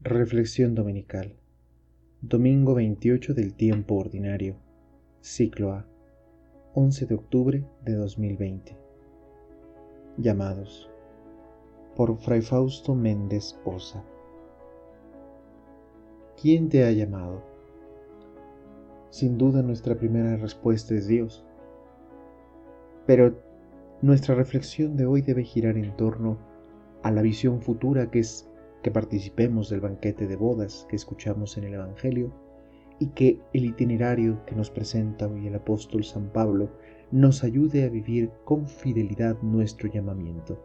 Reflexión Dominical. Domingo 28 del tiempo ordinario. Ciclo A. 11 de octubre de 2020. Llamados. Por Fray Fausto Méndez Osa. ¿Quién te ha llamado? Sin duda nuestra primera respuesta es Dios. Pero nuestra reflexión de hoy debe girar en torno a la visión futura que es que participemos del banquete de bodas que escuchamos en el Evangelio y que el itinerario que nos presenta hoy el apóstol San Pablo nos ayude a vivir con fidelidad nuestro llamamiento.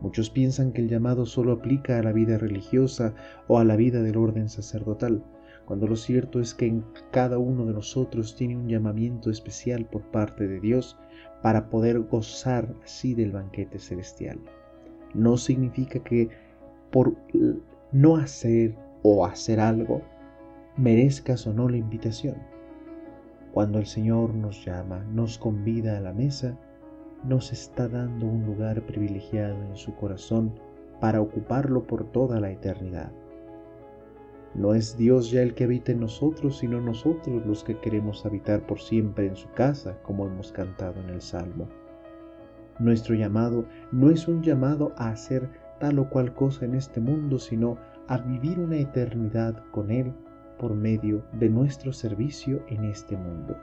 Muchos piensan que el llamado solo aplica a la vida religiosa o a la vida del orden sacerdotal, cuando lo cierto es que cada uno de nosotros tiene un llamamiento especial por parte de Dios para poder gozar así del banquete celestial. No significa que por no hacer o hacer algo, merezcas o no la invitación. Cuando el Señor nos llama, nos convida a la mesa, nos está dando un lugar privilegiado en su corazón para ocuparlo por toda la eternidad. No es Dios ya el que habita en nosotros, sino nosotros los que queremos habitar por siempre en su casa, como hemos cantado en el Salmo. Nuestro llamado no es un llamado a hacer tal o cual cosa en este mundo, sino a vivir una eternidad con Él por medio de nuestro servicio en este mundo.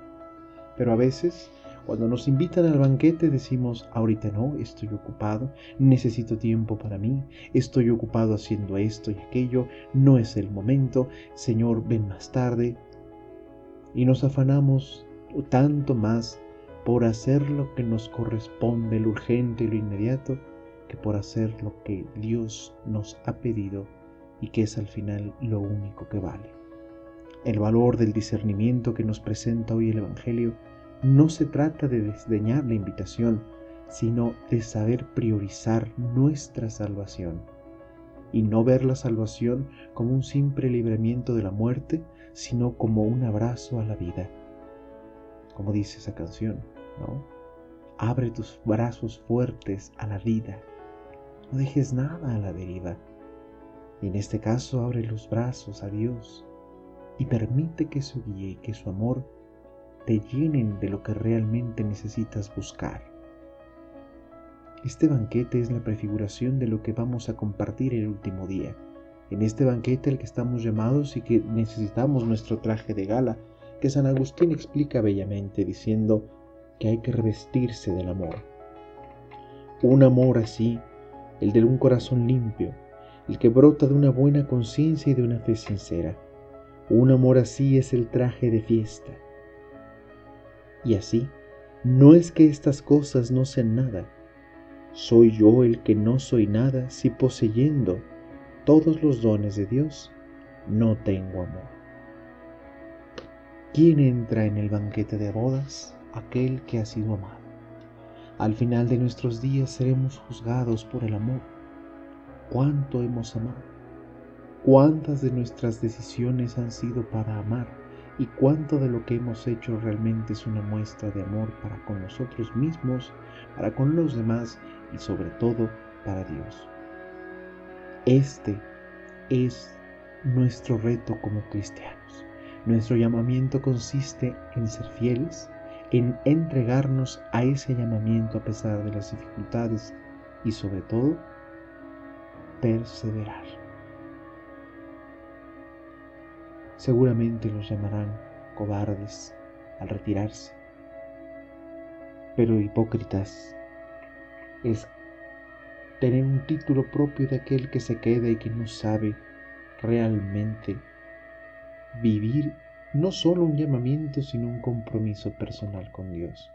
Pero a veces, cuando nos invitan al banquete, decimos, ahorita no, estoy ocupado, necesito tiempo para mí, estoy ocupado haciendo esto y aquello, no es el momento, Señor, ven más tarde. Y nos afanamos tanto más por hacer lo que nos corresponde, lo urgente y lo inmediato, que por hacer lo que Dios nos ha pedido y que es al final lo único que vale. El valor del discernimiento que nos presenta hoy el Evangelio no se trata de desdeñar la invitación, sino de saber priorizar nuestra salvación y no ver la salvación como un simple libramiento de la muerte, sino como un abrazo a la vida. Como dice esa canción, ¿no? Abre tus brazos fuertes a la vida, no dejes nada a la deriva. Y en este caso abre los brazos a Dios y permite que su guía y que su amor te llenen de lo que realmente necesitas buscar. Este banquete es la prefiguración de lo que vamos a compartir el último día. En este banquete al que estamos llamados y que necesitamos nuestro traje de gala, que San Agustín explica bellamente diciendo que hay que revestirse del amor. Un amor así el de un corazón limpio, el que brota de una buena conciencia y de una fe sincera. Un amor así es el traje de fiesta. Y así, no es que estas cosas no sean nada. Soy yo el que no soy nada si poseyendo todos los dones de Dios no tengo amor. ¿Quién entra en el banquete de bodas? Aquel que ha sido amado. Al final de nuestros días seremos juzgados por el amor. ¿Cuánto hemos amado? ¿Cuántas de nuestras decisiones han sido para amar? ¿Y cuánto de lo que hemos hecho realmente es una muestra de amor para con nosotros mismos, para con los demás y sobre todo para Dios? Este es nuestro reto como cristianos. Nuestro llamamiento consiste en ser fieles, en entregarnos a ese llamamiento a pesar de las dificultades y sobre todo perseverar. Seguramente los llamarán cobardes al retirarse, pero hipócritas es tener un título propio de aquel que se queda y que no sabe realmente vivir no solo un llamamiento, sino un compromiso personal con Dios.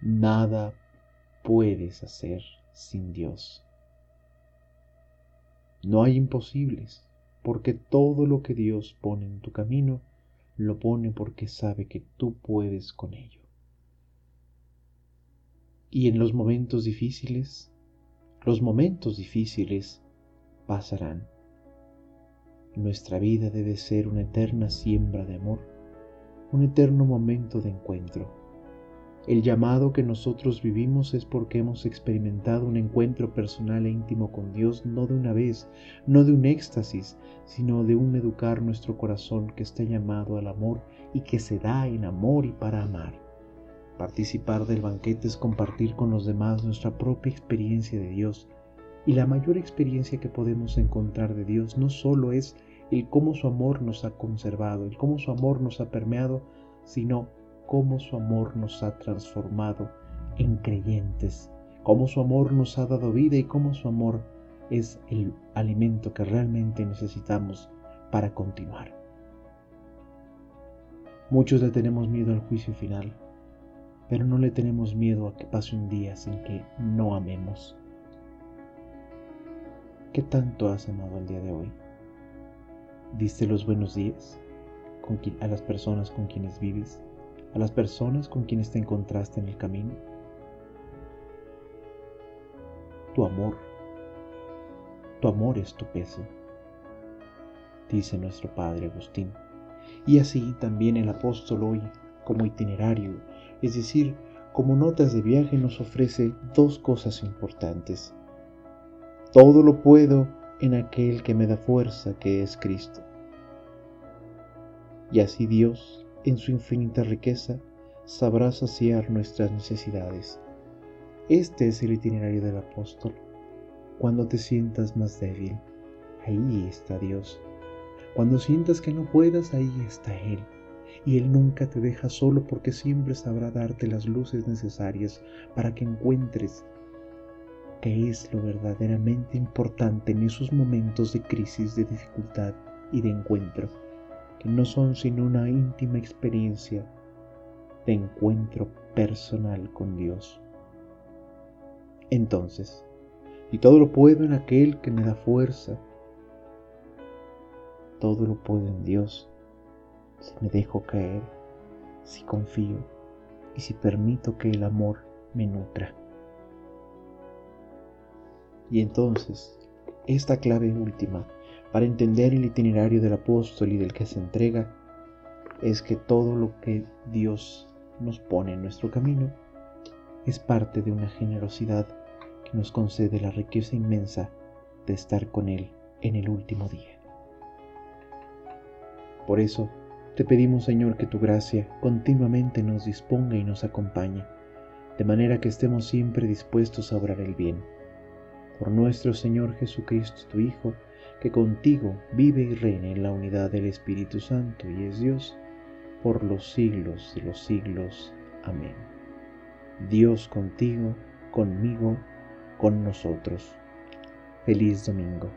Nada puedes hacer sin Dios. No hay imposibles, porque todo lo que Dios pone en tu camino, lo pone porque sabe que tú puedes con ello. Y en los momentos difíciles, los momentos difíciles pasarán. Nuestra vida debe ser una eterna siembra de amor, un eterno momento de encuentro. El llamado que nosotros vivimos es porque hemos experimentado un encuentro personal e íntimo con Dios, no de una vez, no de un éxtasis, sino de un educar nuestro corazón que está llamado al amor y que se da en amor y para amar. Participar del banquete es compartir con los demás nuestra propia experiencia de Dios, y la mayor experiencia que podemos encontrar de Dios no solo es el cómo su amor nos ha conservado, el cómo su amor nos ha permeado, sino cómo su amor nos ha transformado en creyentes, cómo su amor nos ha dado vida y cómo su amor es el alimento que realmente necesitamos para continuar. Muchos le tenemos miedo al juicio final, pero no le tenemos miedo a que pase un día sin que no amemos. ¿Qué tanto has amado el día de hoy? ¿Diste los buenos días a las personas con quienes vives? ¿A las personas con quienes te encontraste en el camino? Tu amor, tu amor es tu peso, dice nuestro Padre Agustín. Y así también el apóstol hoy, como itinerario, es decir, como notas de viaje, nos ofrece dos cosas importantes. Todo lo puedo en aquel que me da fuerza, que es Cristo. Y así Dios, en su infinita riqueza, sabrá saciar nuestras necesidades. Este es el itinerario del apóstol. Cuando te sientas más débil, ahí está Dios. Cuando sientas que no puedas, ahí está Él. Y Él nunca te deja solo porque siempre sabrá darte las luces necesarias para que encuentres que es lo verdaderamente importante en esos momentos de crisis, de dificultad y de encuentro, que no son sino una íntima experiencia de encuentro personal con Dios. Entonces, y todo lo puedo en aquel que me da fuerza, todo lo puedo en Dios, si me dejo caer, si confío y si permito que el amor me nutra. Y entonces, esta clave última para entender el itinerario del apóstol y del que se entrega es que todo lo que Dios nos pone en nuestro camino es parte de una generosidad que nos concede la riqueza inmensa de estar con Él en el último día. Por eso, te pedimos Señor que tu gracia continuamente nos disponga y nos acompañe, de manera que estemos siempre dispuestos a obrar el bien por nuestro Señor Jesucristo, tu Hijo, que contigo vive y reina en la unidad del Espíritu Santo y es Dios, por los siglos de los siglos. Amén. Dios contigo, conmigo, con nosotros. Feliz domingo.